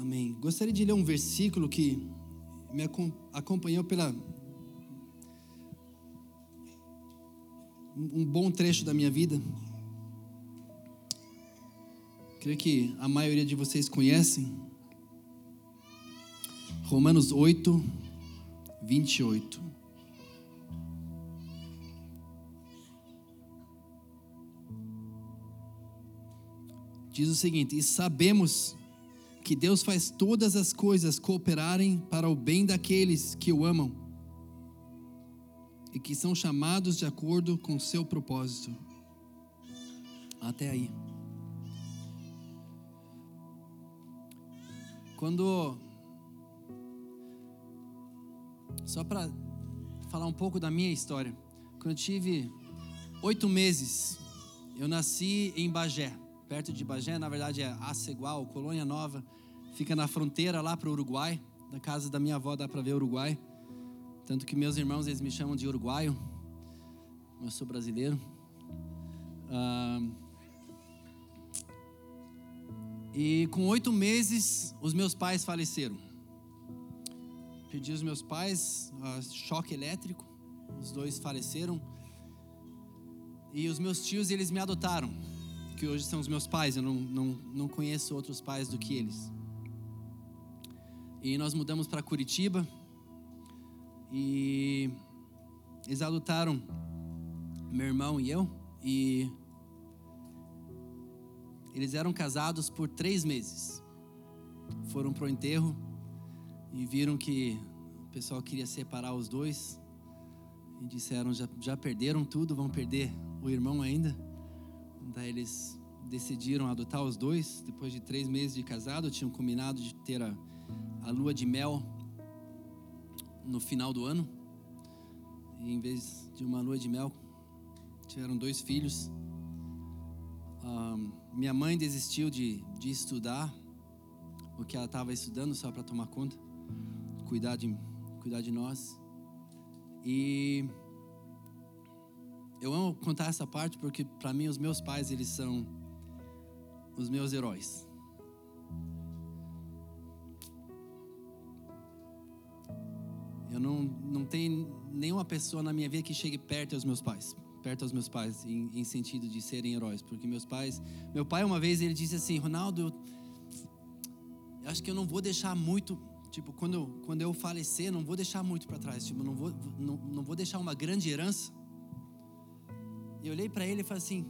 Amém. Gostaria de ler um versículo que me acompanhou pela um bom trecho da minha vida. Creio que a maioria de vocês conhecem. Romanos 8, 28. Diz o seguinte: E sabemos que Deus faz todas as coisas cooperarem para o bem daqueles que o amam e que são chamados de acordo com o seu propósito. Até aí. Quando. Só para falar um pouco da minha história. Quando eu tive oito meses, eu nasci em Bagé, perto de Bagé, na verdade é Acegual, Colônia Nova, fica na fronteira lá para o Uruguai. Da casa da minha avó dá para ver Uruguai. Tanto que meus irmãos eles me chamam de uruguaio, eu sou brasileiro. Ah, e com oito meses, os meus pais faleceram. Perdi os meus pais, choque elétrico, os dois faleceram. E os meus tios, eles me adotaram, que hoje são os meus pais, eu não, não, não conheço outros pais do que eles. E nós mudamos para Curitiba, e eles adotaram meu irmão e eu. E eles eram casados por três meses. Foram para o enterro e viram que o pessoal queria separar os dois. E disseram: já, já perderam tudo, vão perder o irmão ainda. Daí eles decidiram adotar os dois. Depois de três meses de casado, tinham combinado de ter a, a lua de mel no final do ano. E em vez de uma lua de mel, tiveram dois filhos. Minha mãe desistiu de, de estudar o que ela estava estudando só para tomar conta, cuidar de, cuidar de nós. E eu amo contar essa parte porque para mim os meus pais eles são os meus heróis. Eu não, não tenho nenhuma pessoa na minha vida que chegue perto aos meus pais. Perto aos meus pais, em, em sentido de serem heróis. Porque meus pais. Meu pai, uma vez, ele disse assim: Ronaldo, eu acho que eu não vou deixar muito. Tipo, quando, quando eu falecer, não vou deixar muito para trás. Tipo, não vou, não, não vou deixar uma grande herança. E olhei para ele e falei assim: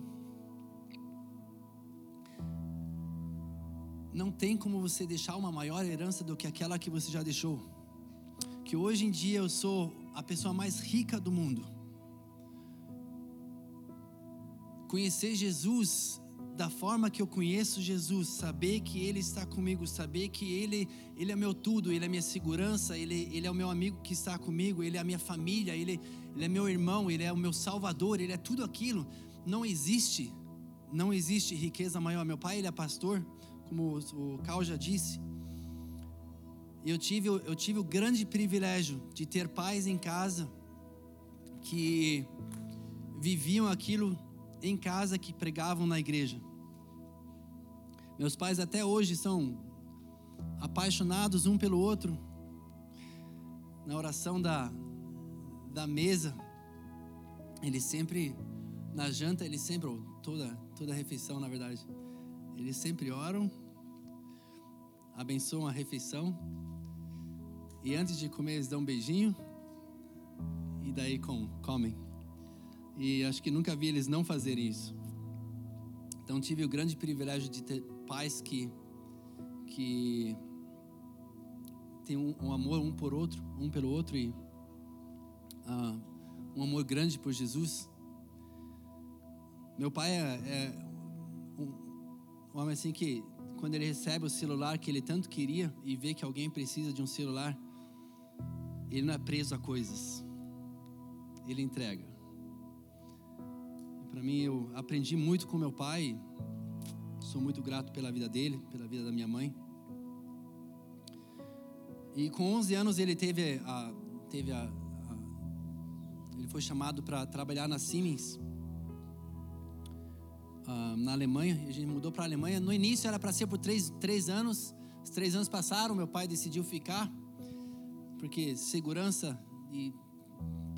Não tem como você deixar uma maior herança do que aquela que você já deixou que hoje em dia eu sou a pessoa mais rica do mundo. Conhecer Jesus da forma que eu conheço Jesus, saber que Ele está comigo, saber que Ele, Ele é meu tudo, Ele é minha segurança, Ele, Ele é o meu amigo que está comigo, Ele é a minha família, Ele, Ele é meu irmão, Ele é o meu Salvador, Ele é tudo aquilo. Não existe, não existe riqueza maior. Meu pai, Ele é pastor, como o Cal já disse. Eu tive, eu tive o grande privilégio de ter pais em casa que viviam aquilo em casa que pregavam na igreja. Meus pais até hoje são apaixonados um pelo outro. Na oração da, da mesa, eles sempre, na janta, eles sempre, toda, toda a refeição, na verdade, eles sempre oram, abençoam a refeição e antes de comer, eles dão um beijinho. E daí com, comem. E acho que nunca vi eles não fazerem isso. Então tive o grande privilégio de ter pais que que têm um, um amor um por outro, um pelo outro e uh, um amor grande por Jesus. Meu pai é, é um, um homem assim que quando ele recebe o celular que ele tanto queria e vê que alguém precisa de um celular, ele não é preso a coisas. Ele entrega. Para mim, eu aprendi muito com meu pai. Sou muito grato pela vida dele, pela vida da minha mãe. E com 11 anos ele teve a, teve a, a ele foi chamado para trabalhar na Siemens, uh, na Alemanha. A gente mudou para a Alemanha. No início era para ser por três, três anos. três anos passaram, meu pai decidiu ficar, porque segurança e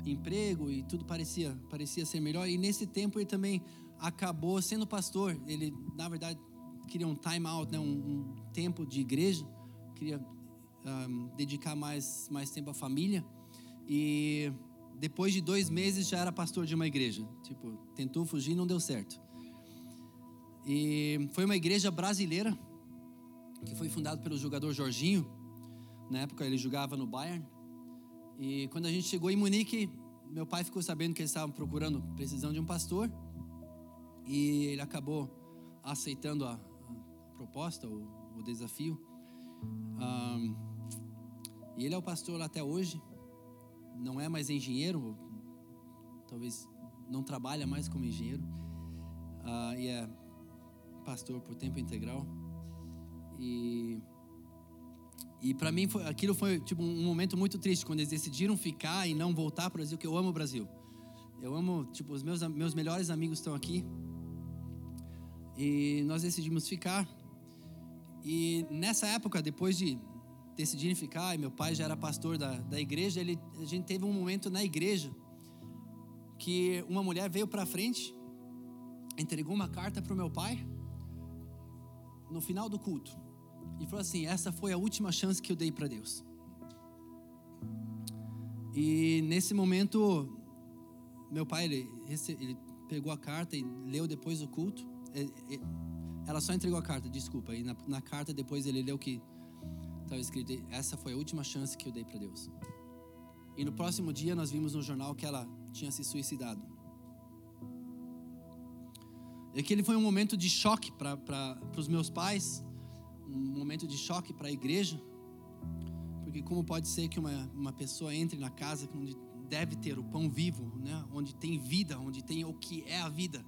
emprego e tudo parecia, parecia ser melhor. E nesse tempo ele também acabou sendo pastor. Ele, na verdade, queria um time out, né? um, um tempo de igreja, queria um, dedicar mais, mais tempo à família. E depois de dois meses já era pastor de uma igreja. Tipo, tentou fugir, não deu certo. E foi uma igreja brasileira que foi fundada pelo jogador Jorginho. Na época ele jogava no Bayern. E quando a gente chegou em Munique, meu pai ficou sabendo que eles estavam procurando, precisão de um pastor. E ele acabou aceitando a, a proposta, o, o desafio. Um, e ele é o pastor lá até hoje. Não é mais engenheiro, talvez não trabalha mais como engenheiro. Uh, e é pastor por tempo integral. E e para mim foi, aquilo foi tipo um momento muito triste quando eles decidiram ficar e não voltar para o Brasil, que eu amo o Brasil. Eu amo, tipo, os meus meus melhores amigos estão aqui. E nós decidimos ficar. E nessa época, depois de decidirem ficar, e meu pai já era pastor da, da igreja, ele, a gente teve um momento na igreja que uma mulher veio para frente, entregou uma carta para o meu pai no final do culto e falou assim: essa foi a última chance que eu dei para Deus. E nesse momento, meu pai ele, ele pegou a carta e leu depois do culto. Ela só entregou a carta, desculpa. E na, na carta depois ele leu que estava escrito: essa foi a última chance que eu dei para Deus. E no próximo dia nós vimos no jornal que ela tinha se suicidado. E aquele foi um momento de choque para os meus pais, momento de choque para a igreja, porque como pode ser que uma, uma pessoa entre na casa onde deve ter o pão vivo, né? onde tem vida, onde tem o que é a vida,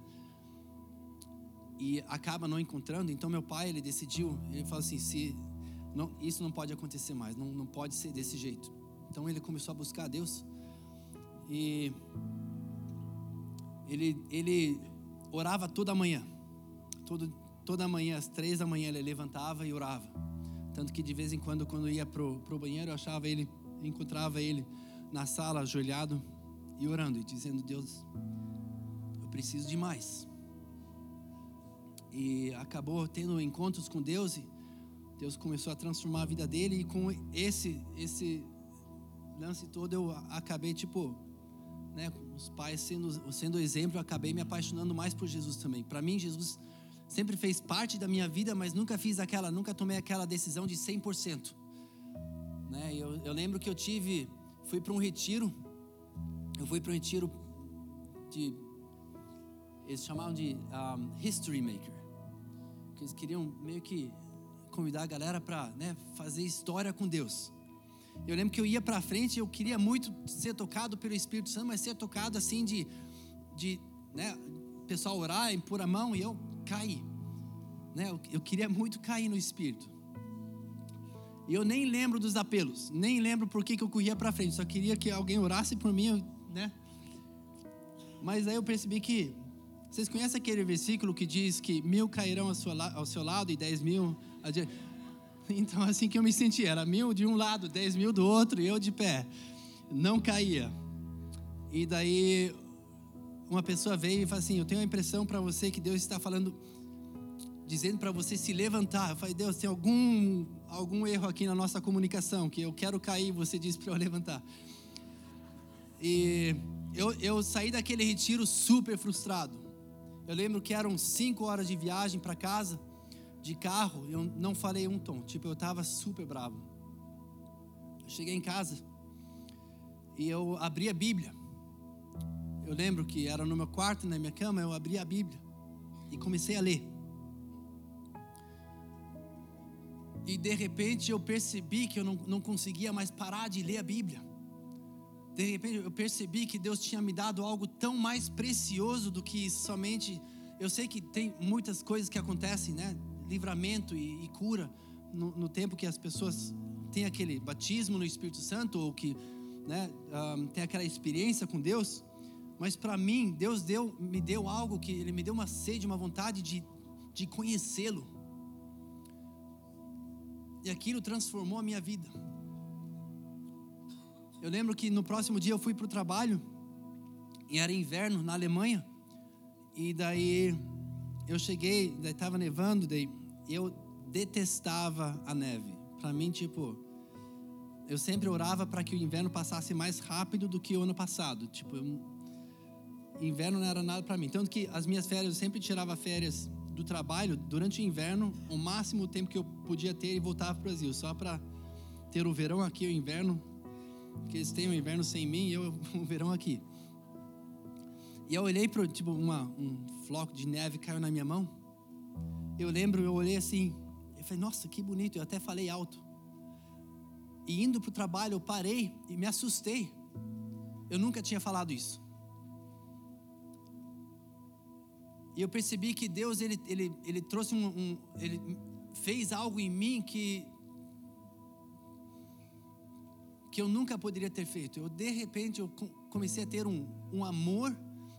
e acaba não encontrando. Então meu pai ele decidiu, ele falou assim, se não, isso não pode acontecer mais, não, não pode ser desse jeito. Então ele começou a buscar a Deus e ele ele orava toda manhã, todo Toda manhã, às três da manhã, ele levantava e orava. Tanto que de vez em quando, quando ia pro, pro banheiro, eu achava ele, encontrava ele na sala, ajoelhado e orando e dizendo: Deus, eu preciso de mais. E acabou tendo encontros com Deus e Deus começou a transformar a vida dele e com esse esse lance todo eu acabei tipo, né, os pais sendo sendo exemplo, eu acabei me apaixonando mais por Jesus também. Para mim Jesus sempre fez parte da minha vida, mas nunca fiz aquela, nunca tomei aquela decisão de 100%. Né? Eu, eu lembro que eu tive, fui para um retiro, eu fui para um retiro de, eles chamavam de um, History Maker, que eles queriam meio que convidar a galera para né, fazer história com Deus. Eu lembro que eu ia para frente, eu queria muito ser tocado pelo Espírito Santo, mas ser tocado assim de, de né, pessoal orar, impor a mão e eu cair. Né? Eu, queria muito cair no espírito. E eu nem lembro dos apelos, nem lembro por que eu corria para frente, só queria que alguém orasse por mim, né? Mas aí eu percebi que vocês conhecem aquele versículo que diz que mil cairão ao seu, ao seu lado e dez mil adiante? Então, assim que eu me senti, era mil de um lado, dez mil do outro, e eu de pé, não caía. E daí uma pessoa veio e falou assim: Eu tenho a impressão para você que Deus está falando, dizendo para você se levantar. Eu falei: Deus, tem algum, algum erro aqui na nossa comunicação, que eu quero cair, você disse para eu levantar. E eu, eu saí daquele retiro super frustrado. Eu lembro que eram cinco horas de viagem para casa, de carro, eu não falei um tom, tipo, eu estava super bravo. Eu cheguei em casa e eu abri a Bíblia. Eu lembro que era no meu quarto, na minha cama, eu abri a Bíblia e comecei a ler. E de repente eu percebi que eu não, não conseguia mais parar de ler a Bíblia. De repente eu percebi que Deus tinha me dado algo tão mais precioso do que somente. Eu sei que tem muitas coisas que acontecem, né? Livramento e, e cura no, no, tempo que as pessoas têm aquele batismo no Espírito Santo ou que né, um, tem aquela experiência com Deus. Mas para mim, Deus deu, me deu algo que Ele me deu uma sede, uma vontade de, de conhecê-lo. e aquilo transformou a minha vida. Eu lembro que no próximo dia eu fui para o trabalho, e era inverno na Alemanha, e daí eu cheguei, daí estava nevando, daí eu detestava a neve. Para mim, tipo, eu sempre orava para que o inverno passasse mais rápido do que o ano passado. Tipo, eu, inverno não era nada para mim. Tanto que as minhas férias, eu sempre tirava férias do trabalho durante o inverno, o máximo tempo que eu podia ter e voltava para o Brasil, só para ter o verão aqui, o inverno, que eles têm o inverno sem mim e eu o verão aqui. E eu olhei para tipo um floco de neve caiu na minha mão. Eu lembro, eu olhei assim, eu falei, nossa, que bonito. Eu até falei alto. E indo para o trabalho, eu parei e me assustei. Eu nunca tinha falado isso. E eu percebi que Deus ele, ele, ele trouxe um, um, ele fez algo em mim que que eu nunca poderia ter feito. Eu de repente eu comecei a ter um, um amor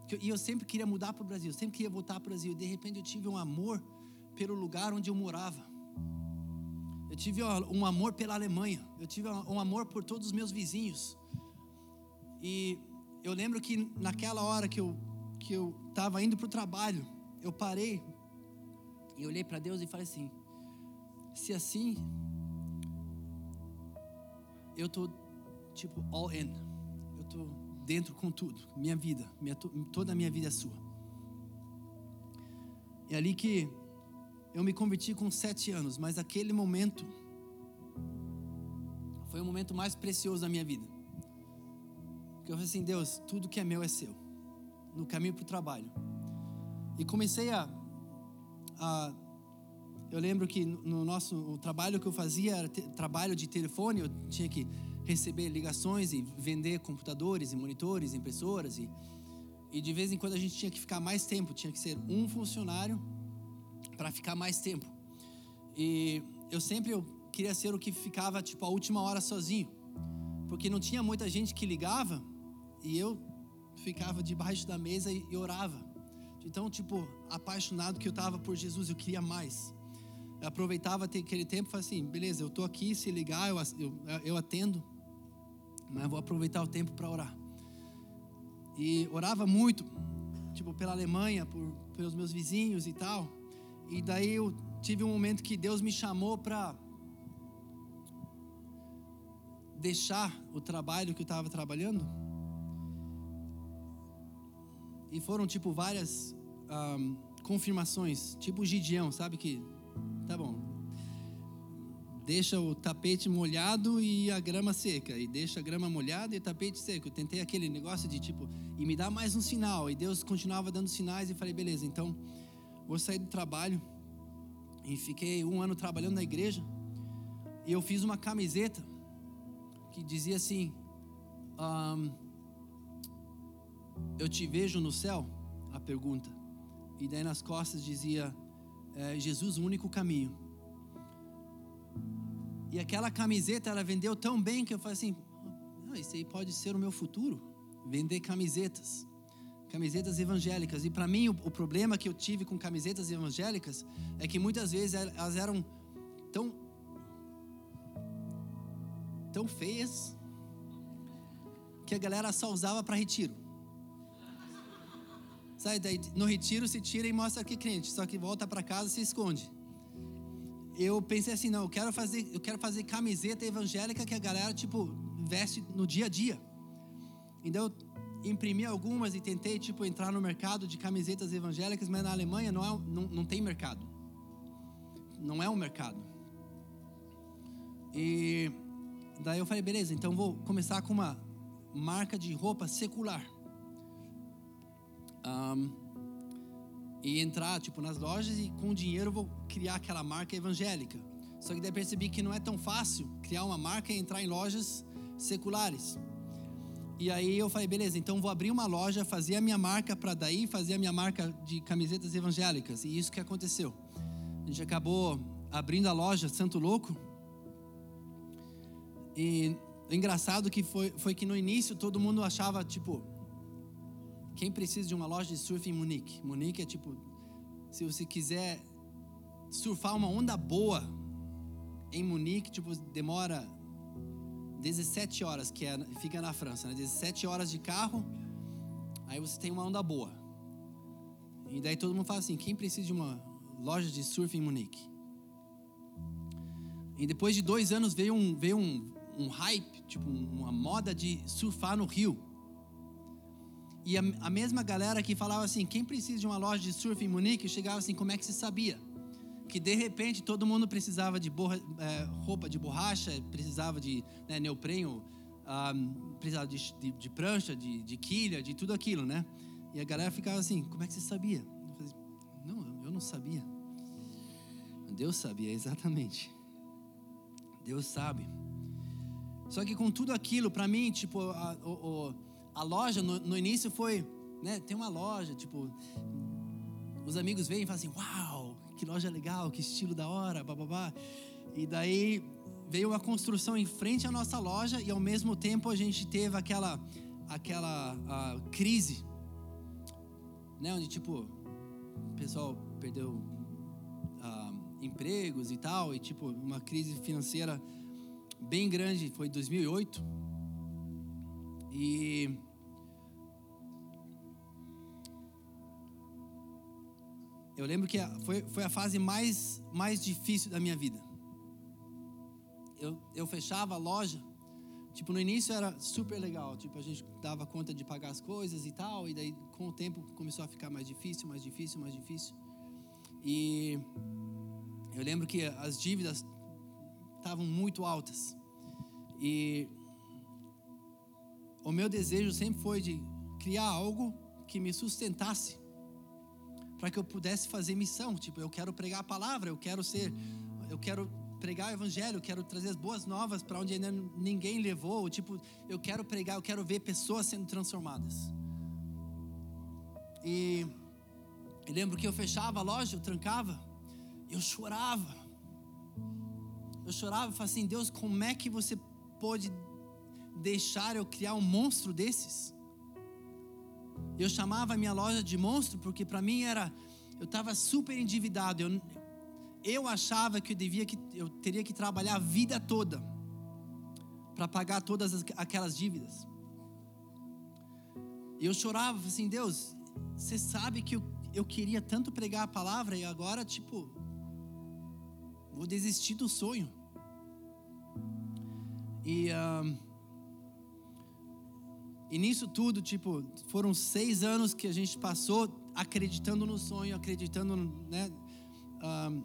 que, e eu sempre queria mudar para o Brasil, sempre queria voltar para o Brasil. De repente eu tive um amor pelo lugar onde eu morava. Eu tive um amor pela Alemanha. Eu tive um amor por todos os meus vizinhos. E eu lembro que naquela hora que eu que eu estava indo para o trabalho, eu parei e olhei para Deus e falei assim: se assim eu tô tipo all in, eu tô dentro com tudo, minha vida, minha, toda a minha vida é sua. É ali que eu me converti com sete anos, mas aquele momento foi o momento mais precioso da minha vida. Porque eu falei assim, Deus, tudo que é meu é seu. No caminho para o trabalho. E comecei a, a eu lembro que no nosso o trabalho que eu fazia era te, trabalho de telefone, eu tinha que receber ligações e vender computadores e monitores, impressoras e e de vez em quando a gente tinha que ficar mais tempo, tinha que ser um funcionário para ficar mais tempo. E eu sempre eu queria ser o que ficava tipo a última hora sozinho, porque não tinha muita gente que ligava e eu ficava debaixo da mesa e, e orava. Então, tipo, apaixonado que eu estava por Jesus, eu queria mais. Eu aproveitava aquele tempo e falei assim: beleza, eu estou aqui, se ligar, eu, eu, eu atendo, mas vou aproveitar o tempo para orar. E orava muito, tipo, pela Alemanha, por, pelos meus vizinhos e tal. E daí eu tive um momento que Deus me chamou para deixar o trabalho que eu estava trabalhando. E foram tipo várias um, confirmações, tipo Gideão, sabe que tá bom. Deixa o tapete molhado e a grama seca, e deixa a grama molhada e o tapete seco. Eu tentei aquele negócio de tipo, e me dá mais um sinal. E Deus continuava dando sinais e falei, beleza, então vou sair do trabalho. E fiquei um ano trabalhando na igreja. E eu fiz uma camiseta que dizia assim: um, Eu te vejo no céu? A pergunta. E daí nas costas dizia: é, Jesus, o único caminho. E aquela camiseta ela vendeu tão bem que eu falei assim: ah, Isso aí pode ser o meu futuro. Vender camisetas camisetas evangélicas. E para mim, o, o, problema que eu tive com camisetas evangélicas é que muitas vezes elas eram tão tão feias que a galera só usava para retiro. Sabe, daí no retiro se tira e mostra que crente, só que volta para casa e se esconde. Eu pensei assim, não, eu quero fazer, eu quero fazer camiseta evangélica que a galera tipo veste no dia a dia. Então imprimi algumas e tentei tipo entrar no mercado de camisetas evangélicas, mas na Alemanha não, é, não, não tem mercado. Não é um mercado. E daí eu falei, beleza, então vou começar com uma marca de roupa secular. Um, e entrar tipo nas lojas e com dinheiro vou criar aquela marca evangélica. Só que daí percebi que não é tão fácil criar uma marca e entrar em lojas seculares. E aí eu falei, beleza, então vou abrir uma loja, fazer a minha marca para daí fazer a minha marca de camisetas evangélicas. E isso que aconteceu. A gente acabou abrindo a loja Santo Louco. E engraçado que foi, foi que no início todo mundo achava, tipo, quem precisa de uma loja de surf em Munique? Munique é tipo, se você quiser surfar uma onda boa, em Munique, tipo, demora 17 horas, que é, fica na França, né? 17 horas de carro, aí você tem uma onda boa. E daí todo mundo fala assim: quem precisa de uma loja de surf em Munique? E depois de dois anos veio um, veio um, um hype, tipo uma moda de surfar no Rio. E a, a, mesma galera que falava assim, quem precisa de uma loja de surf em Munique, chegava assim, como é que se sabia? Que de repente todo mundo precisava de borra, é, roupa de borracha, precisava de né, neopreno, um, precisava de, de, de, prancha, de, de quilha, de tudo aquilo, né? E a galera ficava assim, como é que você sabia? Eu falei, não, eu não sabia. Deus sabia, exatamente. Deus sabe. Só que com tudo aquilo, para mim, tipo, a, a, a loja no, no, início foi, né? Tem uma loja, tipo, os amigos vêm e falam assim, uau, que loja legal, que estilo da hora, bababá. E daí veio a construção em frente à nossa loja e ao mesmo tempo a gente teve aquela, aquela crise, né? Onde tipo, o pessoal perdeu empregos e tal, e tipo, uma crise financeira bem grande, foi 2008. E eu lembro que foi, foi a fase mais, mais difícil da minha vida. Eu, eu fechava a loja, tipo, no início era super legal, tipo, a gente dava conta de pagar as coisas e tal, e daí com o tempo começou a ficar mais difícil, mais difícil, mais difícil. E eu lembro que as dívidas estavam muito altas. E o meu desejo sempre foi de criar algo que me sustentasse para que eu pudesse fazer missão. Tipo, eu quero pregar a palavra, eu quero ser, eu quero pregar o evangelho, eu quero trazer as boas novas para onde ainda ninguém levou. Tipo, eu quero pregar, eu quero ver pessoas sendo transformadas. E eu lembro que eu fechava a loja, eu trancava eu chorava. Eu chorava e falava assim: Deus, como é que você pode deixar eu criar um monstro desses? Eu chamava a minha loja de monstro porque para mim era. Eu estava super endividado. Eu, eu achava que eu devia que eu teria que trabalhar a vida toda para pagar todas as, aquelas dívidas. Eu chorava assim, Deus, você sabe que eu, eu queria tanto pregar a palavra e agora tipo vou desistir do sonho. E, um, e nisso tudo, tipo, foram seis anos que a gente passou acreditando no sonho, acreditando né, um,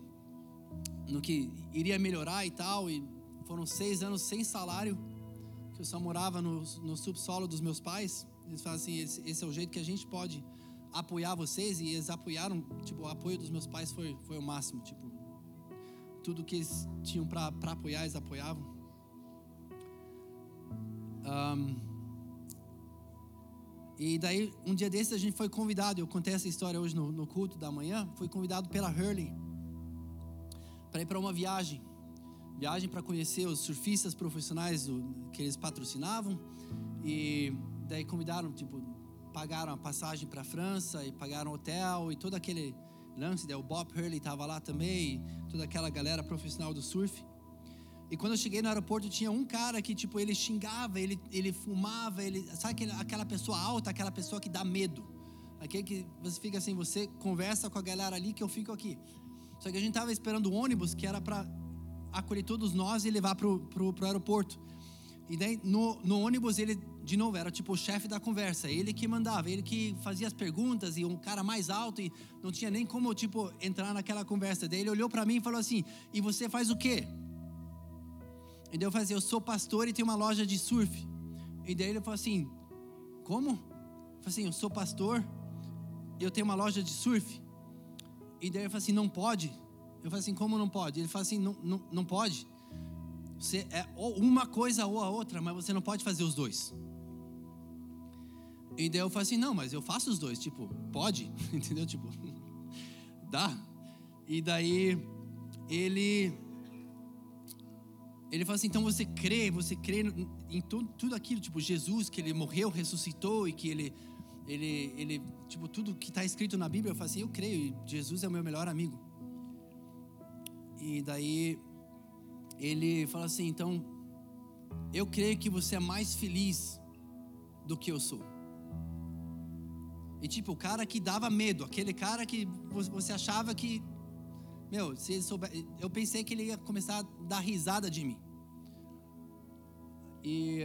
no que iria melhorar e tal. E foram seis anos sem salário, que eu só morava no, no subsolo dos meus pais. Eles falam assim: esse, esse, é o jeito que a gente pode apoiar vocês. E eles apoiaram, tipo, o apoio dos meus pais foi, foi o máximo. Tipo, tudo que eles tinham para apoiar, eles apoiavam. Um, e daí, um dia desses, a gente foi convidado. Eu contei essa história hoje no, no culto da manhã. Fui convidado pela Hurley para ir para uma viagem. Viagem para conhecer os surfistas profissionais do, que eles patrocinavam. E daí convidaram, tipo, pagaram a passagem para a França e pagaram hotel e todo aquele lance, né? o Bob Hurley estava lá também, toda aquela galera profissional do surf. E quando eu cheguei no aeroporto, tinha um cara que, tipo, ele xingava, ele, ele fumava, ele, sabe aquela pessoa alta, aquela pessoa que dá medo. Aquele que você fica assim, você conversa com a galera ali que eu fico aqui. Só que a gente tava esperando o ônibus que era para acolher todos nós e levar pro, pro, pro aeroporto. E daí no, no ônibus ele de novo, era tipo o chefe da conversa, ele que mandava, ele que fazia as perguntas e um cara mais alto e não tinha nem como tipo entrar naquela conversa. Daí ele olhou para mim e falou assim: "E você faz o quê?" E daí eu falei assim, eu sou pastor e tenho uma loja de surf. E daí ele falou assim: "Como?" Eu falei assim: "Eu sou pastor, e eu tenho uma loja de surf." E daí ele falou assim: "Não pode." Eu falei assim: "Como não pode?" Ele falou assim: "Não, não, não pode." Você é uma coisa ou a outra, mas você não pode fazer os dois. E daí eu falei assim, não, mas eu faço os dois, tipo, pode, entendeu? Tipo, dá. E daí ele ele falou assim, então você crê, você crê em tudo, tudo aquilo, tipo Jesus, que ele morreu, ressuscitou e que ele ele ele tipo tudo que está escrito na Bíblia, eu falei assim, eu creio, Jesus é o meu melhor amigo. E daí ele fala assim: então, eu creio que você é mais feliz do que eu sou. E tipo, o cara que dava medo, aquele cara que você achava que, meu, se ele souber, eu pensei que ele ia começar a dar risada de mim. E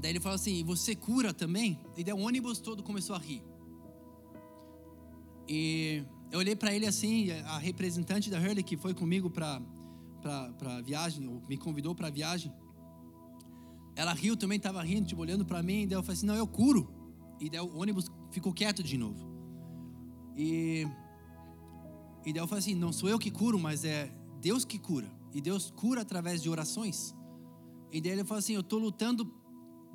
daí ele falou assim: Você cura também? E daí o ônibus todo começou a rir. E eu olhei para ele assim, a representante da Hurley que foi comigo para para viagem, me convidou para viagem. Ela riu também, estava rindo, tipo, olhando para mim. E daí eu falei assim: Não, eu curo. E daí o ônibus ficou quieto de novo. E, e daí eu falei assim: Não sou eu que curo, mas é Deus que cura. E Deus cura através de orações. E daí ele falou assim: Eu estou lutando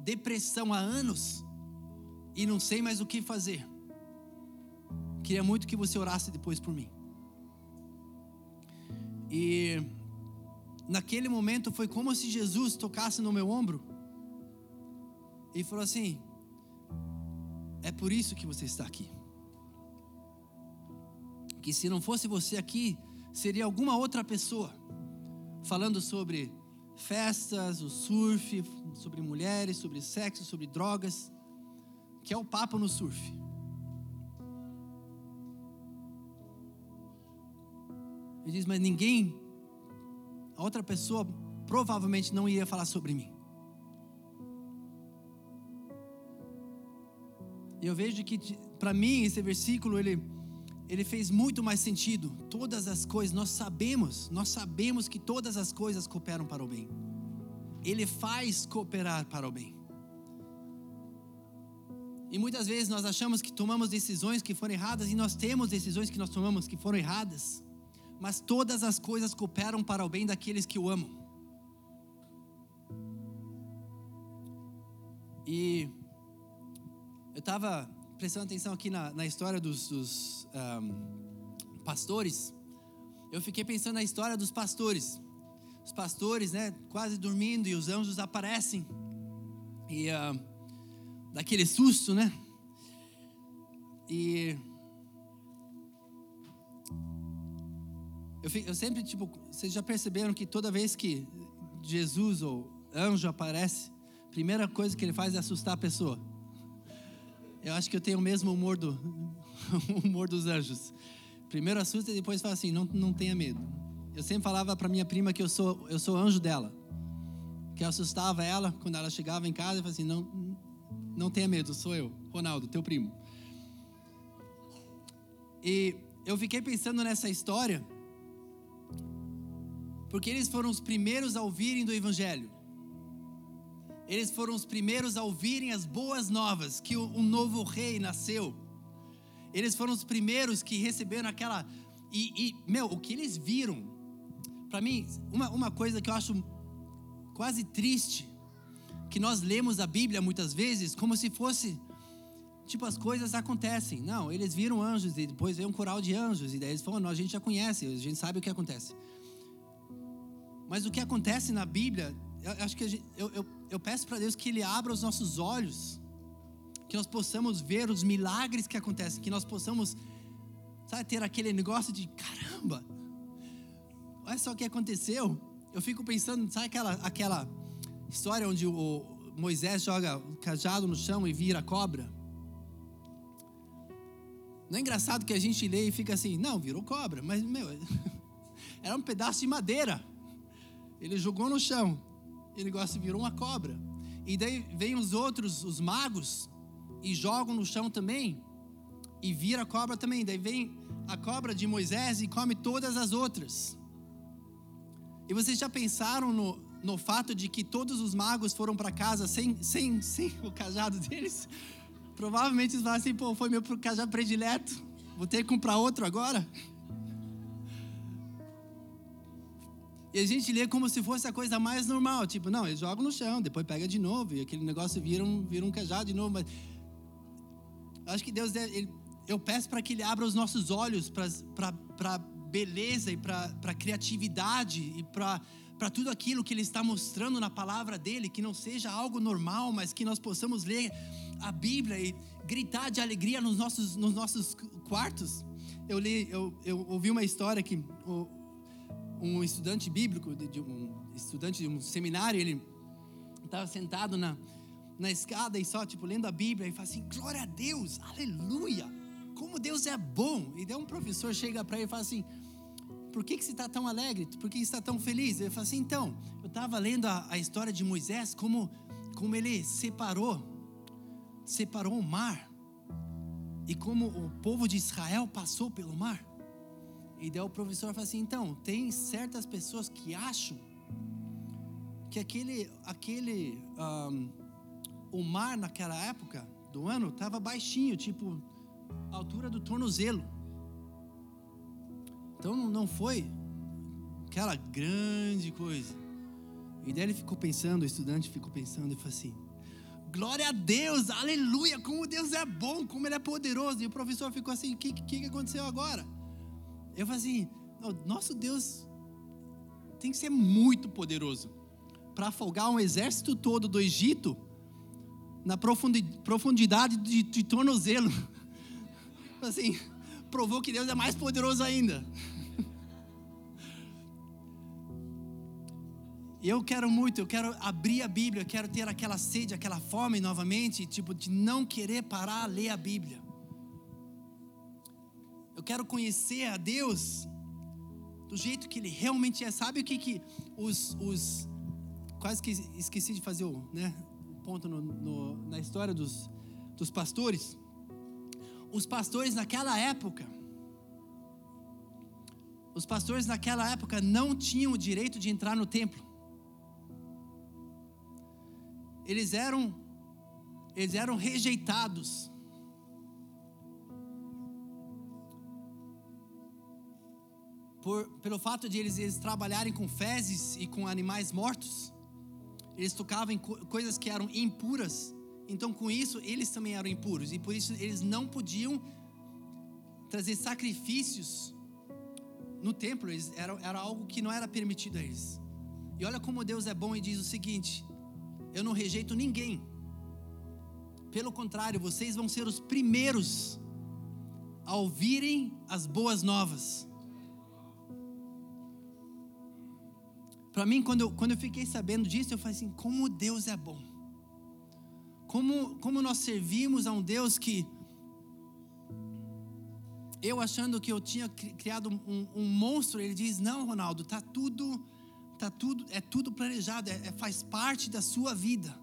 depressão há anos e não sei mais o que fazer. Queria muito que você orasse depois por mim. E naquele momento foi como se Jesus tocasse no meu ombro e falou assim: É por isso que você está aqui. Que se não fosse você aqui, seria alguma outra pessoa falando sobre festas, o surf, sobre mulheres, sobre sexo, sobre drogas, que é o papo no surf. Ele diz, mas ninguém, a outra pessoa provavelmente não iria falar sobre mim. E eu vejo que, para mim, esse versículo, ele ele fez muito mais sentido. Todas as coisas, nós sabemos, nós sabemos que todas as coisas cooperam para o bem. Ele faz cooperar para o bem. E muitas vezes nós achamos que tomamos decisões que foram erradas e nós temos decisões que nós tomamos que foram erradas. Mas todas as coisas cooperam para o bem daqueles que o amam. E eu estava prestando atenção aqui na, na história dos, dos um, pastores, eu fiquei pensando na história dos pastores. Os pastores, né, quase dormindo e os anjos aparecem. E uh, daquele susto, né? E eu, eu sempre, tipo, vocês já perceberam que toda vez que Jesus ou anjo aparece, a primeira coisa que ele faz é assustar a pessoa. Eu acho que eu tenho o mesmo humor do humor dos anjos. Primeiro assusta e depois fala assim, não, não tenha medo. Eu sempre falava para minha prima que eu sou eu sou anjo dela. Que eu assustava ela quando ela chegava em casa e falava assim, não não tenha medo, sou eu, Ronaldo, teu primo. E eu fiquei pensando nessa história porque eles foram os primeiros a ouvirem do evangelho eles foram os primeiros a ouvirem as boas novas que um novo rei nasceu. Eles foram os primeiros que receberam aquela. E, e meu, o que eles viram, para mim, uma, uma coisa que eu acho quase triste, que nós lemos a Bíblia muitas vezes como se fosse. Tipo, as coisas acontecem. Não, eles viram anjos e depois veio um coral de anjos. E daí eles falaram: não, a gente já conhece, a gente sabe o que acontece. Mas o que acontece na Bíblia, eu acho que gente, eu, eu eu peço para Deus que Ele abra os nossos olhos, que nós possamos ver os milagres que acontecem, que nós possamos, sabe, ter aquele negócio de caramba, olha só o que aconteceu. Eu fico pensando, sabe aquela, aquela história onde o Moisés joga o cajado no chão e vira cobra? Não é engraçado que a gente lê e fica assim, não, virou cobra, mas meu, era um pedaço de madeira. Ele jogou no chão, o negócio virou uma cobra. E daí vem os outros, os magos, e jogam no chão também, e vira a cobra também. Daí vem a cobra de Moisés e come todas as outras. E vocês já pensaram no, no fato de que todos os magos foram para casa sem, sem, sem o cajado deles? Provavelmente eles falaram assim: pô, foi meu cajado predileto, vou ter que comprar outro agora. E a gente lê como se fosse a coisa mais normal. Tipo, não, eles jogam no chão, depois pega de novo, e aquele negócio vira um, vira um cajado de novo. Mas acho que Deus, deve, ele, eu peço para que Ele abra os nossos olhos para beleza e para criatividade e para tudo aquilo que Ele está mostrando na palavra dele, que não seja algo normal, mas que nós possamos ler a Bíblia e gritar de alegria nos nossos, nos nossos quartos. Eu li, eu, eu ouvi uma história que o, um estudante bíblico, de, um estudante de um seminário, ele estava sentado na, na escada e só, tipo, lendo a Bíblia e fala assim: glória a Deus, aleluia, como Deus é bom. E daí um professor chega para ele e fala assim: por que, que você está tão alegre? Por que você está tão feliz? Ele fala assim: então, eu estava lendo a, a, história de Moisés, como, como ele separou, separou o mar, e como o povo de Israel passou pelo mar. E daí o professor fala assim: então, tem certas pessoas que acham que aquele, aquele um, o mar naquela época do ano estava baixinho, tipo, a altura do tornozelo. Então não foi aquela grande coisa. E daí ele ficou pensando, o estudante ficou pensando e falou assim: Glória a Deus, aleluia, como Deus é bom, como Ele é poderoso. E o professor ficou assim: O que, que, que aconteceu agora? Eu falei assim: Nosso Deus tem que ser muito poderoso para afogar um exército todo do Egito na profundidade de, de tornozelo. Assim, provou que Deus é mais poderoso ainda. Eu quero muito, eu quero abrir a Bíblia, eu quero ter aquela sede, aquela fome novamente, tipo, de não querer parar a ler a Bíblia. Eu quero conhecer a Deus do jeito que Ele realmente é. Sabe o que, que os, os. Quase que esqueci de fazer o, né, ponto no, no, na história dos, dos pastores os pastores naquela época, os pastores naquela época não tinham o direito de entrar no templo. Eles eram eles eram rejeitados. Por, pelo fato de eles, eles trabalharem com fezes e com animais mortos, eles tocavam em co coisas que eram impuras então, com isso, eles também eram impuros e por isso eles não podiam trazer sacrifícios no templo. Eles, era, era algo que não era permitido a eles. E olha como Deus é bom e diz o seguinte: Eu não rejeito ninguém. Pelo contrário, vocês vão ser os primeiros a ouvirem as boas novas. Para mim, quando eu, quando eu fiquei sabendo disso, eu falei assim: como Deus é bom. Como, como nós servimos a um Deus que eu achando que eu tinha criado um, um monstro, ele diz: "Não, Ronaldo, tá tudo tá tudo é tudo planejado, é, é, faz parte da sua vida.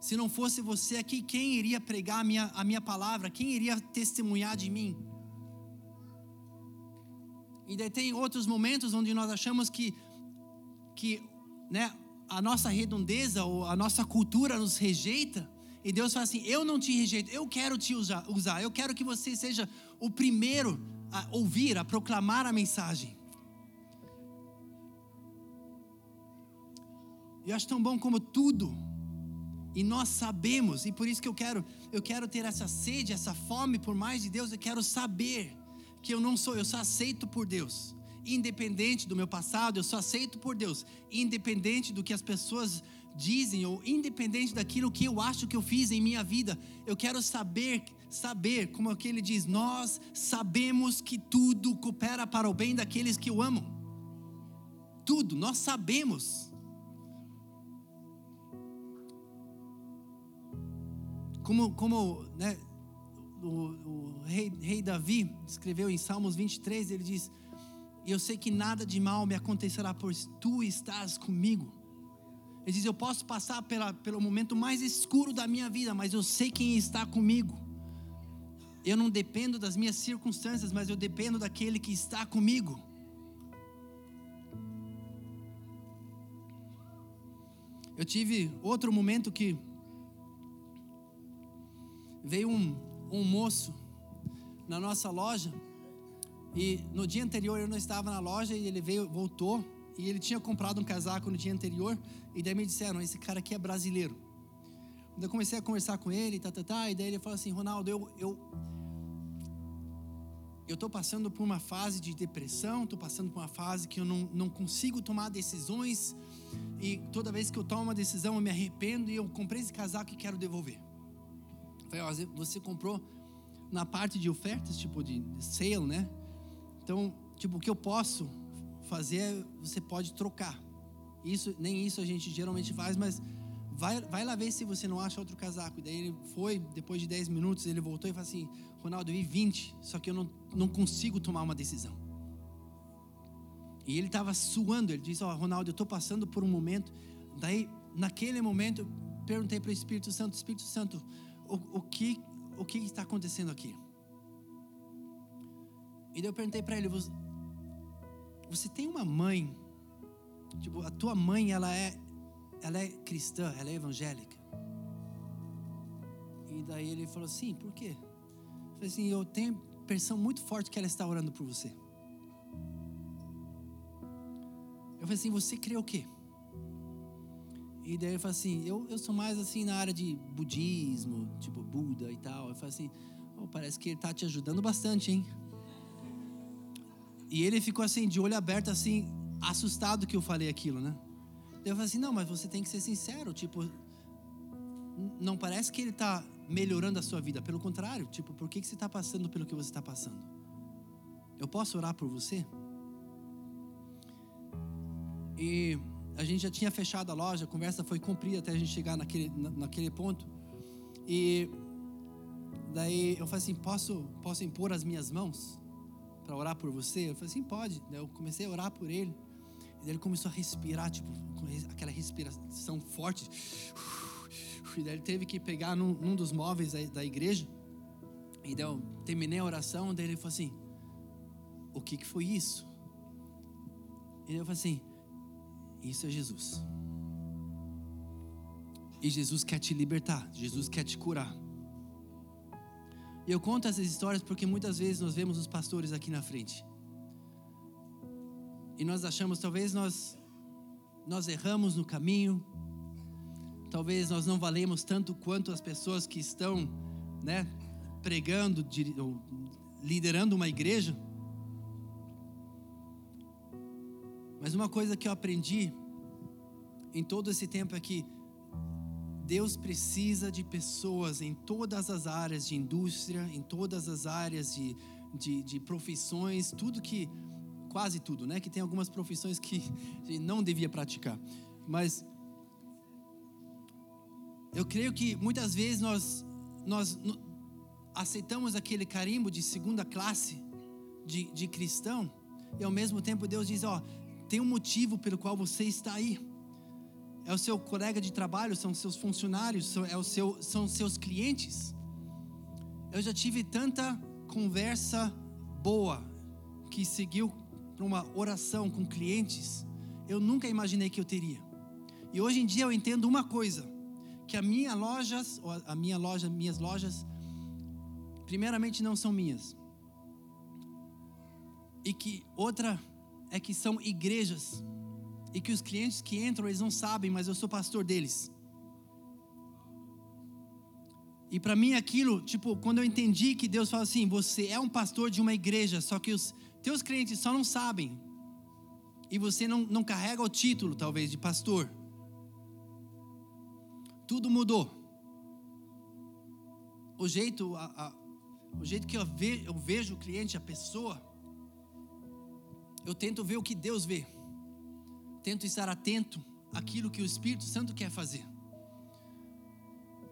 Se não fosse você aqui, quem iria pregar a minha, a minha palavra? Quem iria testemunhar de mim? E daí tem outros momentos onde nós achamos que, que né, a nossa redondeza ou a nossa cultura nos rejeita, e Deus fala assim: Eu não te rejeito, eu quero te usar, eu quero que você seja o primeiro a ouvir, a proclamar a mensagem. Eu acho tão bom como tudo, e nós sabemos, e por isso que eu quero, eu quero ter essa sede, essa fome por mais de Deus, eu quero saber que eu não sou, eu sou aceito por Deus independente do meu passado, eu sou aceito por Deus, independente do que as pessoas dizem ou independente daquilo que eu acho que eu fiz em minha vida, eu quero saber, saber, como aquele diz, nós sabemos que tudo coopera para o bem daqueles que o amam. Tudo, nós sabemos. Como, como né, o, o rei, rei Davi escreveu em Salmos 23, ele diz: eu sei que nada de mal me acontecerá, pois tu estás comigo. Ele diz: Eu posso passar pela, pelo momento mais escuro da minha vida, mas eu sei quem está comigo. Eu não dependo das minhas circunstâncias, mas eu dependo daquele que está comigo. Eu tive outro momento que veio um, um moço na nossa loja. E no dia anterior eu não estava na loja e ele veio, voltou. E ele tinha comprado um casaco no dia anterior. E daí me disseram, esse cara aqui é brasileiro. Daí eu comecei a conversar com ele, tá, tá, tá, e daí ele falou assim, Ronaldo, eu eu eu estou passando por uma fase de depressão, estou passando por uma fase que eu não, não consigo tomar decisões. E toda vez que eu tomo uma decisão eu me arrependo e eu comprei esse casaco e quero devolver. Eu falei, você comprou na parte de ofertas, tipo de sale, né? Então, tipo, o que eu posso fazer, você pode trocar. Isso, nem isso a gente geralmente faz, mas vai, vai lá ver se você não acha outro casaco. E daí ele foi, depois de 10 minutos, ele voltou e falou assim: Ronaldo, eu vi 20, só que eu não, não consigo tomar uma decisão. E ele estava suando, ele disse: Ó, oh, Ronaldo, eu estou passando por um momento. Daí, naquele momento, perguntei para o Espírito Santo: Espírito Santo, o, o, que, o que está acontecendo aqui? E daí eu perguntei para ele: você, tem uma mãe? Tipo, a tua mãe, ela é, ela é cristã, ela é evangélica? E daí ele falou assim: por quê? Eu falei assim: eu tenho impressão muito forte que ela está orando por você. Eu falei assim: você crê o quê? E daí ele falou assim: eu, eu sou mais assim na área de budismo, tipo Buda e tal. Eu falei assim: oh, parece que ele está te ajudando bastante, hein? E ele ficou assim, de olho aberto, assim, assustado que eu falei aquilo, né? Eu falei assim: não, mas você tem que ser sincero, tipo, não parece que ele está melhorando a sua vida, pelo contrário, tipo, por que, que você está passando pelo que você está passando? Eu posso orar por você? E a gente já tinha fechado a loja, a conversa foi cumprida até a gente chegar naquele, naquele ponto. E daí eu falei assim: posso, posso impor as minhas mãos? para orar por você? Eu falei assim, pode. eu comecei a orar por ele. E ele começou a respirar, tipo, aquela respiração forte. E daí ele teve que pegar num, num dos móveis da, da, igreja. E daí eu terminei a oração. Daí ele falou assim: O que, que foi isso? E eu falei assim: Isso é Jesus. E Jesus quer te libertar. Jesus quer te curar. E eu conto essas histórias porque muitas vezes nós vemos os pastores aqui na frente. E nós achamos, talvez nós nós erramos no caminho. Talvez nós não valemos tanto quanto as pessoas que estão, né, pregando, liderando uma igreja. Mas uma coisa que eu aprendi em todo esse tempo é que Deus precisa de pessoas em todas as áreas de indústria, em todas as áreas de, de, de profissões, tudo que, quase tudo, né? Que tem algumas profissões que não devia praticar. Mas eu creio que muitas vezes nós, nós aceitamos aquele carimbo de segunda classe de, de cristão, e ao mesmo tempo Deus diz: Ó, tem um motivo pelo qual você está aí é o seu colega de trabalho, são seus funcionários, são, é o seu, são seus clientes. Eu já tive tanta conversa boa que seguiu para uma oração com clientes, eu nunca imaginei que eu teria. E hoje em dia eu entendo uma coisa, que a minha lojas, a minha loja, minhas lojas, primeiramente não são minhas. E que outra é que são igrejas e que os clientes que entram, eles não sabem, mas eu sou pastor deles. E para mim aquilo, tipo, quando eu entendi que Deus fala assim, você é um pastor de uma igreja, só que os teus clientes só não sabem. E você não, não carrega o título, talvez, de pastor. Tudo mudou. O jeito, a, a, o jeito que eu, ve, eu vejo o cliente, a pessoa, eu tento ver o que Deus vê tento estar atento àquilo que o Espírito Santo quer fazer.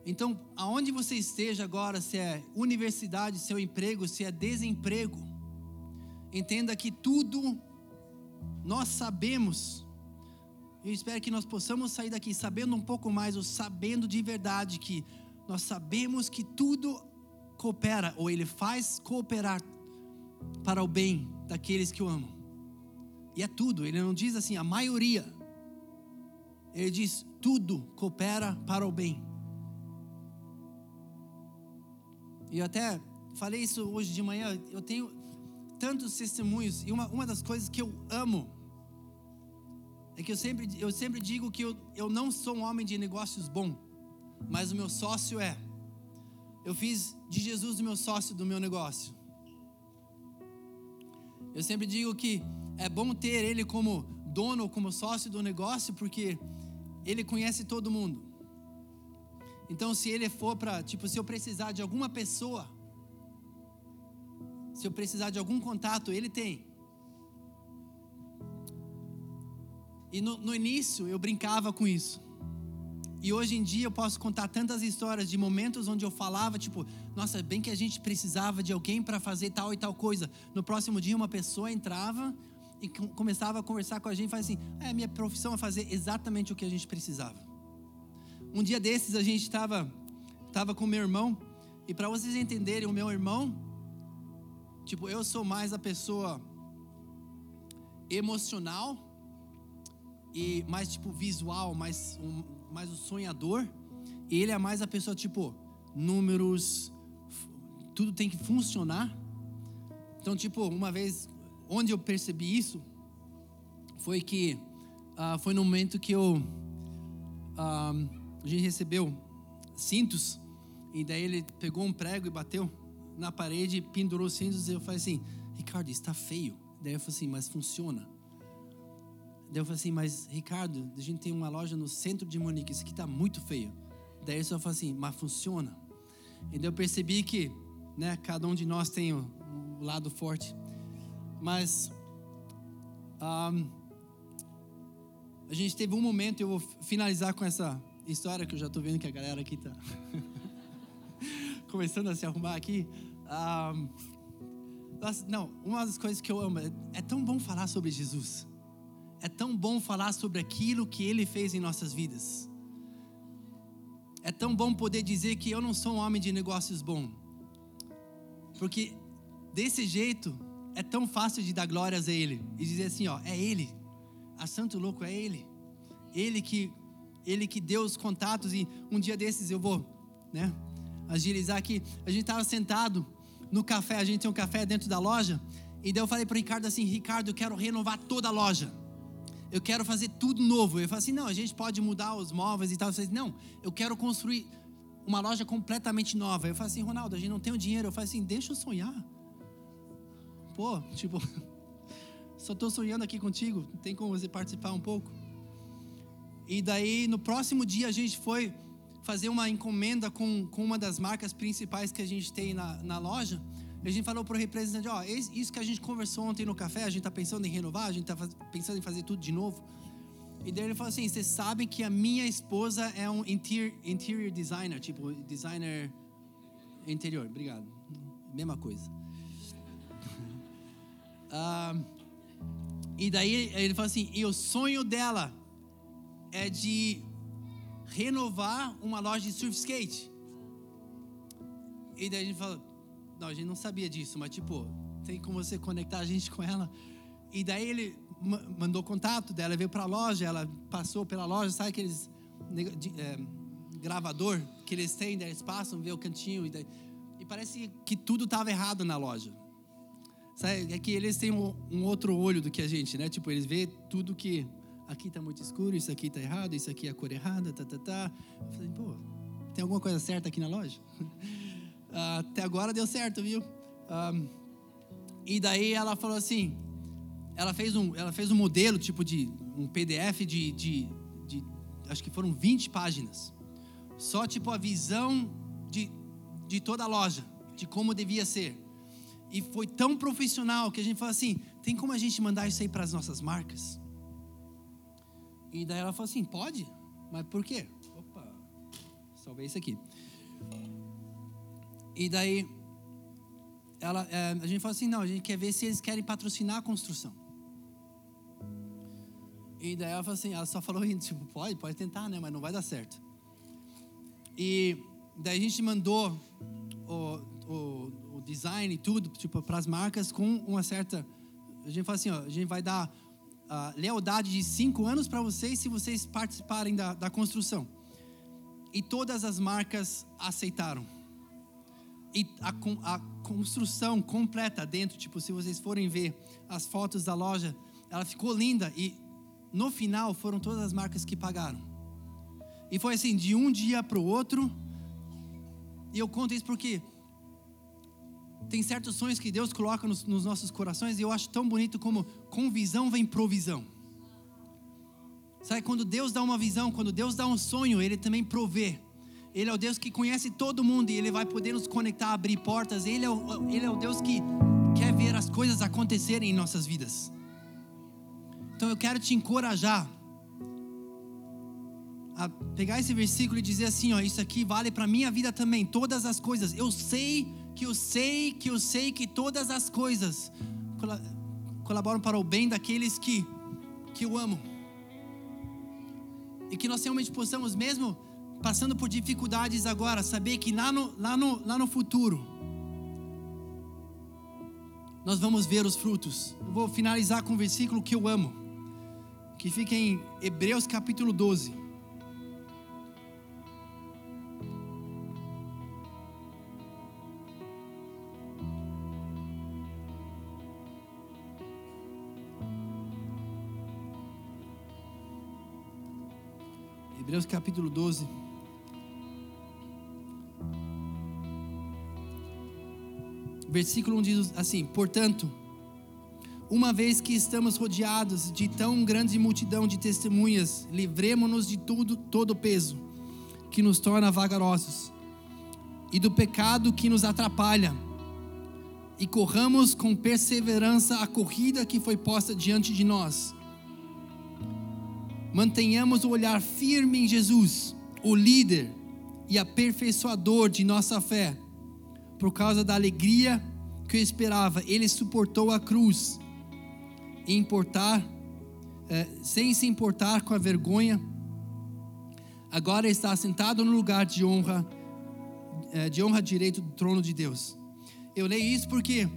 Então, aonde você esteja agora, se é universidade, seu emprego, se é desemprego, entenda que tudo nós sabemos. Eu espero que nós possamos sair daqui sabendo um pouco mais, ou sabendo de verdade que nós sabemos que tudo coopera, ou ele faz cooperar para o bem daqueles que o amam. E é tudo, ele não diz assim, a maioria. Ele diz: tudo coopera para o bem. E eu até falei isso hoje de manhã. Eu tenho tantos testemunhos. E uma, uma das coisas que eu amo é que eu sempre, eu sempre digo que eu, eu não sou um homem de negócios bom, mas o meu sócio é. Eu fiz de Jesus o meu sócio do meu negócio. Eu sempre digo que é bom ter ele como dono, como sócio do negócio, porque ele conhece todo mundo. Então, se ele for para, tipo, se eu precisar de alguma pessoa, se eu precisar de algum contato, ele tem. E no, no início eu brincava com isso. E hoje em dia eu posso contar tantas histórias de momentos onde eu falava, tipo, nossa, bem que a gente precisava de alguém para fazer tal e tal coisa. No próximo dia uma pessoa entrava e começava a conversar com a gente e assim: é, minha profissão é fazer exatamente o que a gente precisava. Um dia desses a gente estava tava com meu irmão, e para vocês entenderem, o meu irmão, tipo, eu sou mais a pessoa emocional e mais tipo visual, mais, um, mais o sonhador, e ele é mais a pessoa tipo números, tudo tem que funcionar. Então, tipo, uma vez onde eu percebi isso foi que uh, foi no momento que eu uh, a gente recebeu cintos e daí ele pegou um prego e bateu na parede, pendurou os cintos e eu falei assim, Ricardo, está feio. Daí eu falei assim, mas funciona. Daí eu falei assim, mas Ricardo, a gente tem uma loja no centro de Munique, isso aqui está muito feio. Daí eu só falei assim, mas funciona. E daí eu percebi que, né, cada um de nós tem o, o lado forte. Mas um, a gente teve um momento, eu vou finalizar com essa história que eu já estou vendo que a galera aqui está começando a se arrumar aqui. Um, não, uma das coisas que eu amo é, é tão bom falar sobre Jesus. É tão bom falar sobre aquilo que Ele fez em nossas vidas. É tão bom poder dizer que eu não sou um homem de negócios bom, porque desse jeito é tão fácil de dar glórias a Ele e dizer assim, ó, é Ele, a Santo Louco é Ele, Ele que Ele que deu os contatos e um dia desses eu vou, né, agilizar aqui. A gente estava sentado no café, a gente tem um café dentro da loja e daí eu falei para Ricardo assim, Ricardo, eu quero renovar toda a loja. Eu quero fazer tudo novo. Ele falou assim, não, a gente pode mudar os móveis e tal. Eu falei, não, eu quero construir uma loja completamente nova. Eu falei assim, Ronaldo, a gente não tem o dinheiro. Eu falei assim, deixa eu sonhar. Pô, tipo, só estou sonhando aqui contigo, tem como você participar um pouco? E daí, no próximo dia, a gente foi fazer uma encomenda com, com uma das marcas principais que a gente tem na, na loja. E a gente falou para o representante: ó, isso que a gente conversou ontem no café, a gente está pensando em renovar, a gente está pensando em fazer tudo de novo. E daí ele falou assim: vocês sabem que a minha esposa é um interior, interior designer, tipo, designer interior. Obrigado. Mesma coisa. Ah, e daí ele falou assim: e o sonho dela é de renovar uma loja de surf skate. E daí a gente falou: não, a gente não sabia disso, mas tipo, tem como você conectar a gente com ela. E daí ele mandou contato dela, veio para a loja, ela passou pela loja, sabe aqueles é, gravador que eles têm, daí eles passam, vê o cantinho e, daí, e parece que tudo estava errado na loja. É que eles têm um, um, outro olho do que a gente, né? Tipo, eles vê tudo que aqui está muito escuro, isso aqui está errado, isso aqui é a cor errada, tá, tá, tá. Eu falei, pô, tem alguma coisa certa aqui na loja? uh, até agora deu certo, viu? E daí ela falou assim, ela fez um, ela fez um modelo tipo de um PDF de, de, de acho que foram 20 páginas, só tipo a visão de, de toda a loja, de como devia ser. E foi tão profissional que a gente falou assim: tem como a gente mandar isso aí para as nossas marcas? E daí ela falou assim: pode, mas por quê? Opa, salvei isso aqui. E daí ela, é, a gente falou assim: não, a gente quer ver se eles querem patrocinar a construção. E daí ela falou assim: ela só falou, tipo, pode, pode tentar, né, mas não vai dar certo. E daí a gente mandou o, o design e tudo, tipo, para as marcas com uma certa. A gente fala assim, ó, a gente vai dar a lealdade de cinco anos para vocês se vocês participarem da, da construção. E todas as marcas aceitaram. E a, a construção completa dentro, tipo, se vocês forem ver as fotos da loja, ela ficou linda e no final foram todas as marcas que pagaram. E foi assim, de um dia para o outro. E eu conto isso porque tem certos sonhos que Deus coloca nos, nos nossos corações e eu acho tão bonito como com visão vem provisão. Sabe, quando Deus dá uma visão, quando Deus dá um sonho, Ele também provê. Ele é o Deus que conhece todo mundo e Ele vai poder nos conectar, abrir portas. Ele é o, ele é o Deus que quer ver as coisas acontecerem em nossas vidas. Então eu quero te encorajar a pegar esse versículo e dizer assim, ó, isso aqui vale para minha vida também, todas as coisas. Eu sei que eu sei que eu sei que todas as coisas colaboram para o bem daqueles que que eu amo. E que nós realmente possamos mesmo passando por dificuldades agora, saber que lá no, lá no, lá no futuro nós vamos ver os frutos. Eu vou finalizar com um versículo que eu amo, que fica em Hebreus capítulo 12. Capítulo 12. Versículo 1 diz assim: Portanto, uma vez que estamos rodeados de tão grande multidão de testemunhas, livremo-nos de tudo, todo o peso que nos torna vagarosos e do pecado que nos atrapalha, e corramos com perseverança a corrida que foi posta diante de nós Mantenhamos o olhar firme em Jesus, o líder e aperfeiçoador de nossa fé. Por causa da alegria que eu esperava, ele suportou a cruz, importar, é, sem se importar com a vergonha. Agora está sentado no lugar de honra, é, de honra direito do trono de Deus. Eu leio isso porque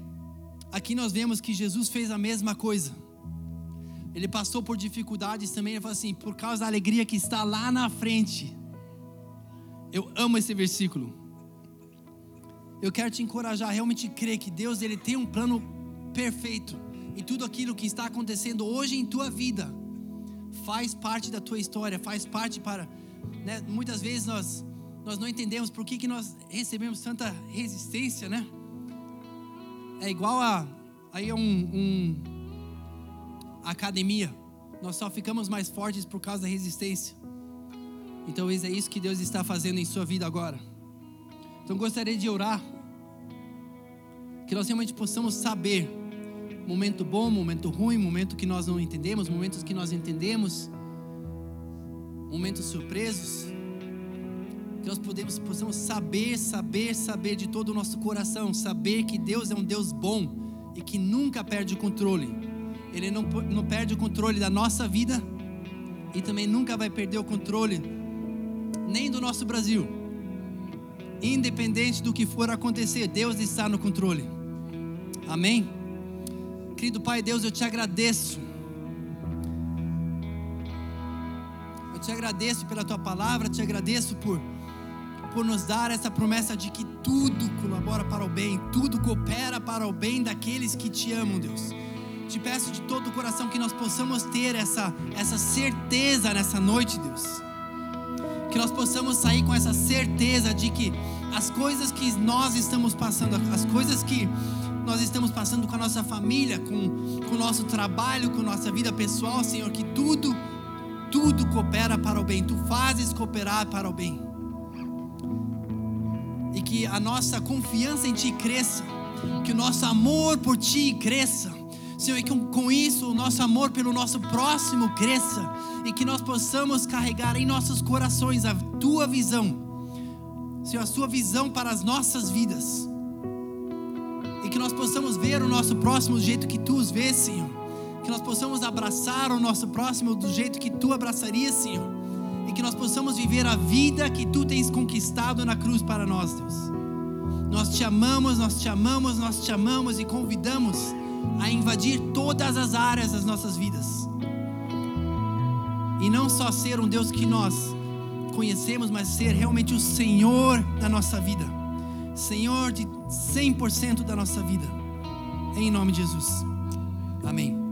aqui nós vemos que Jesus fez a mesma coisa. Ele passou por dificuldades também. Ele falou assim: por causa da alegria que está lá na frente. Eu amo esse versículo. Eu quero te encorajar a realmente crer que Deus ele tem um plano perfeito e tudo aquilo que está acontecendo hoje em tua vida faz parte da tua história, faz parte para, né? Muitas vezes nós nós não entendemos por que, que nós recebemos tanta resistência, né? É igual a aí é um, um academia. Nós só ficamos mais fortes por causa da resistência. Então, é isso que Deus está fazendo em sua vida agora. Então, gostaria de orar. Que nós realmente possamos saber. Momento bom, momento ruim, momento que nós não entendemos, momentos que nós entendemos, momentos surpresos. Que nós podemos, possamos saber, saber, saber de todo o nosso coração, saber que Deus é um Deus bom e que nunca perde o controle ele não, não perde o controle da nossa vida e também nunca vai perder o controle nem do nosso Brasil. Independente do que for acontecer, Deus está no controle. Amém? Querido Pai Deus, eu te agradeço. Eu te agradeço pela tua palavra, te agradeço por por nos dar essa promessa de que tudo colabora para o bem, tudo coopera para o bem daqueles que te amam, Deus te peço de todo o coração que nós possamos ter essa, essa certeza nessa noite, Deus. Que nós possamos sair com essa certeza de que as coisas que nós estamos passando, as coisas que nós estamos passando com a nossa família, com, o nosso trabalho, com nossa vida pessoal, Senhor, que tudo, tudo coopera para o bem, Tu fazes cooperar para o bem. E que a nossa confiança em Ti cresça, que o nosso amor por Ti cresça Senhor, e que com isso o nosso amor pelo nosso próximo cresça e que nós possamos carregar em nossos corações a tua visão, Senhor, a sua visão para as nossas vidas. E que nós possamos ver o nosso próximo do jeito que tu os vês, Senhor. Que nós possamos abraçar o nosso próximo do jeito que tu abraçarias, Senhor. E que nós possamos viver a vida que tu tens conquistado na cruz para nós, Deus. Nós te amamos, nós te amamos, nós te amamos e convidamos a invadir todas as áreas das nossas vidas. E não só ser um Deus que nós conhecemos, mas ser realmente o Senhor da nossa vida. Senhor de 100% da nossa vida. Em nome de Jesus. Amém.